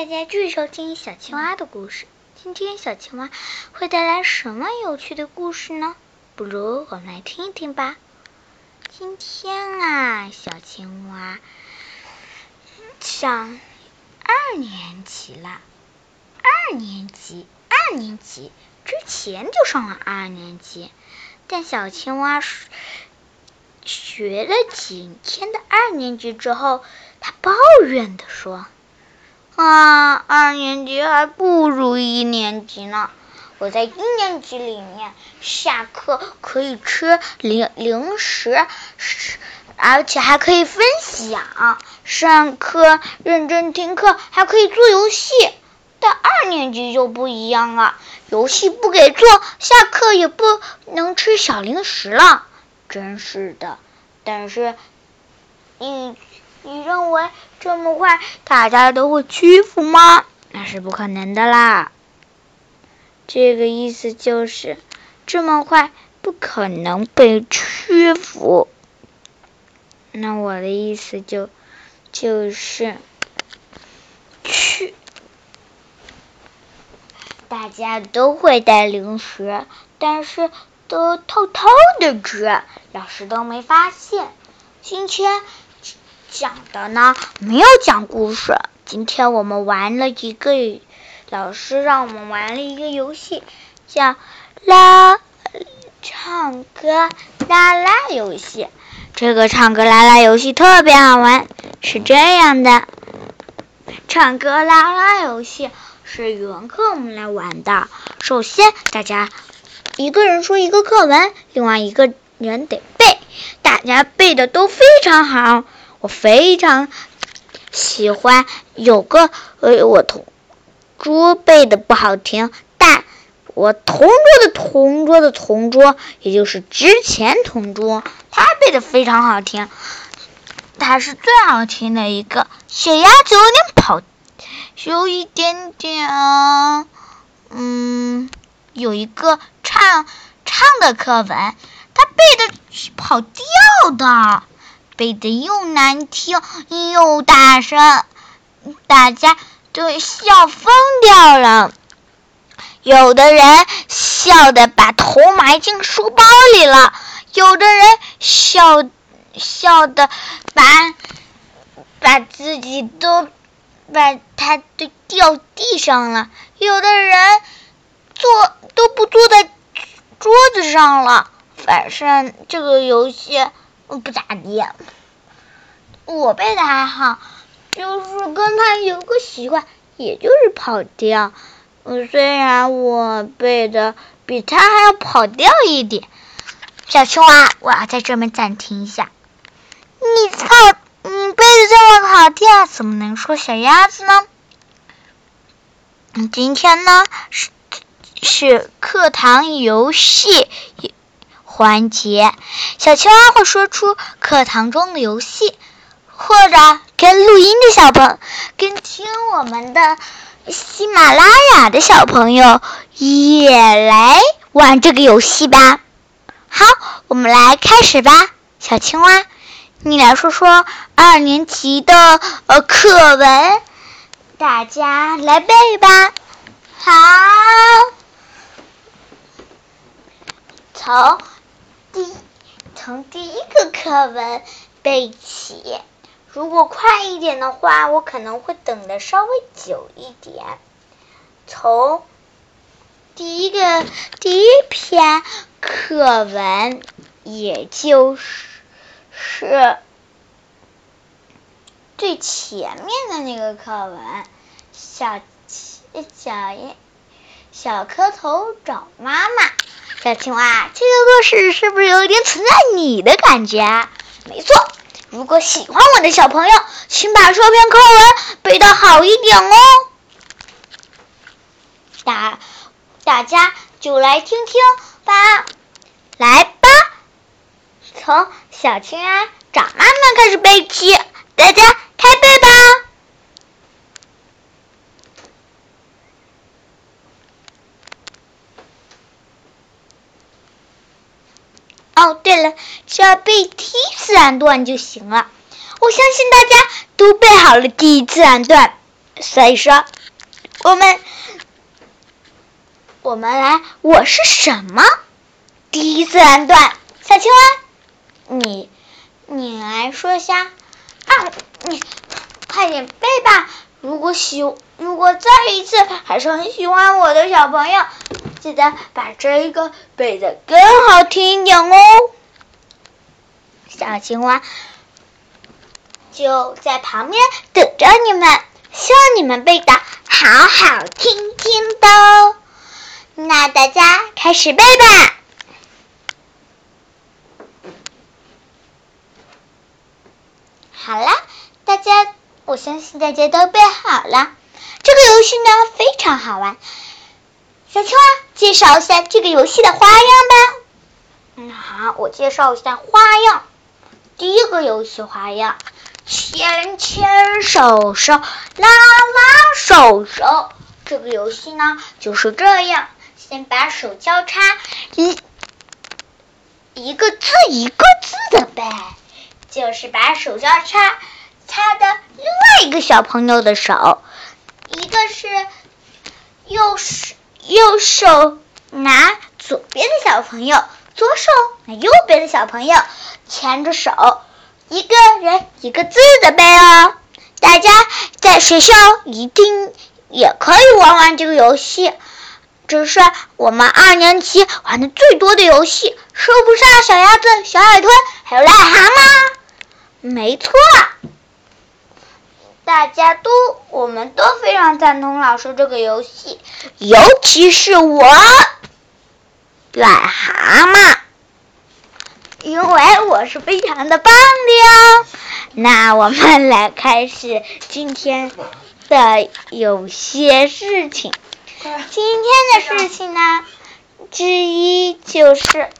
大家继续收听小青蛙的故事。今天小青蛙会带来什么有趣的故事呢？不如我们来听一听吧。今天啊，小青蛙上二年级了。二年级，二年级之前就上了二年级，但小青蛙学了几天的二年级之后，他抱怨的说。啊，二年级还不如一年级呢。我在一年级里面，下课可以吃零零食，而且还可以分享。上课认真听课，还可以做游戏。但二年级就不一样了，游戏不给做，下课也不能吃小零食了。真是的。但是，你。你认为这么快大家都会屈服吗？那是不可能的啦。这个意思就是这么快不可能被屈服。那我的意思就就是去，大家都会带零食，但是都偷偷的吃，老师都没发现。今天。讲的呢，没有讲故事。今天我们玩了一个，老师让我们玩了一个游戏，叫啦唱歌啦啦游戏。这个唱歌啦啦游戏特别好玩，是这样的：唱歌啦啦游戏是语文课我们来玩的。首先，大家一个人说一个课文，另外一个人得背，大家背的都非常好。我非常喜欢有个呃，我同桌背的不好听，但我同桌的同桌的同桌，也就是之前同桌，他背的非常好听，他是最好听的一个。小鸭子有点跑，有一点点，嗯，有一个唱唱的课文，他背的跑调的。背的又难听又大声，大家都笑疯掉了。有的人笑的把头埋进书包里了，有的人笑笑的把把自己都把他都掉地上了，有的人坐都不坐在桌子上了。反正这个游戏。我不咋地，我背的还好，就是跟他有个习惯，也就是跑调。虽然我背的比他还要跑调一点。小青蛙，我要在这边暂停一下。你操，你背的这么跑调，怎么能说小鸭子呢？今天呢是是课堂游戏。环节，小青蛙会说出课堂中的游戏，或者跟录音的小朋跟听我们的喜马拉雅的小朋友也来玩这个游戏吧。好，我们来开始吧。小青蛙，你来说说二年级的呃课文，大家来背吧。好，从。从第一个课文背起，如果快一点的话，我可能会等的稍微久一点。从第一个第一篇课文，也就是是最前面的那个课文，小小小磕头找妈妈。小青蛙，这个故事是不是有点存在你的感觉？没错，如果喜欢我的小朋友，请把这篇课文背得好一点哦。大大家就来听听吧，来吧，从小青蛙找妈妈开始背起，大家开背吧。哦，对了，只要背第一自然段就行了。我相信大家都背好了第一自然段。所以说，我们我们来，我是什么？第一自然段，小青蛙，你你来说一下啊，你快点背吧。如果喜，如果再一次还是很喜欢我的小朋友，记得把这个背的更好听一点哦。小青蛙就在旁边等着你们，希望你们背的好好听听的哦。那大家开始背吧。好了，大家。我相信大家都背好了，这个游戏呢非常好玩。小青蛙，介绍一下这个游戏的花样吧。嗯，好，我介绍一下花样。第一个游戏花样，牵牵手手，拉拉手手。这个游戏呢就是这样，先把手交叉，一一个字一个字的背，就是把手交叉。他的另外一个小朋友的手，一个是右手右手拿左边的小朋友，左手拿右边的小朋友，牵着手，一个人一个字的背哦。大家在学校一定也可以玩玩这个游戏，这是我们二年级玩的最多的游戏，说不上小鸭子、小海豚，还有癞蛤蟆，没错。大家都，我们都非常赞同老师这个游戏，尤其是我，癞蛤蟆，因为我是非常的棒的哟。那我们来开始今天的有些事情。今天的事情呢，之一就是。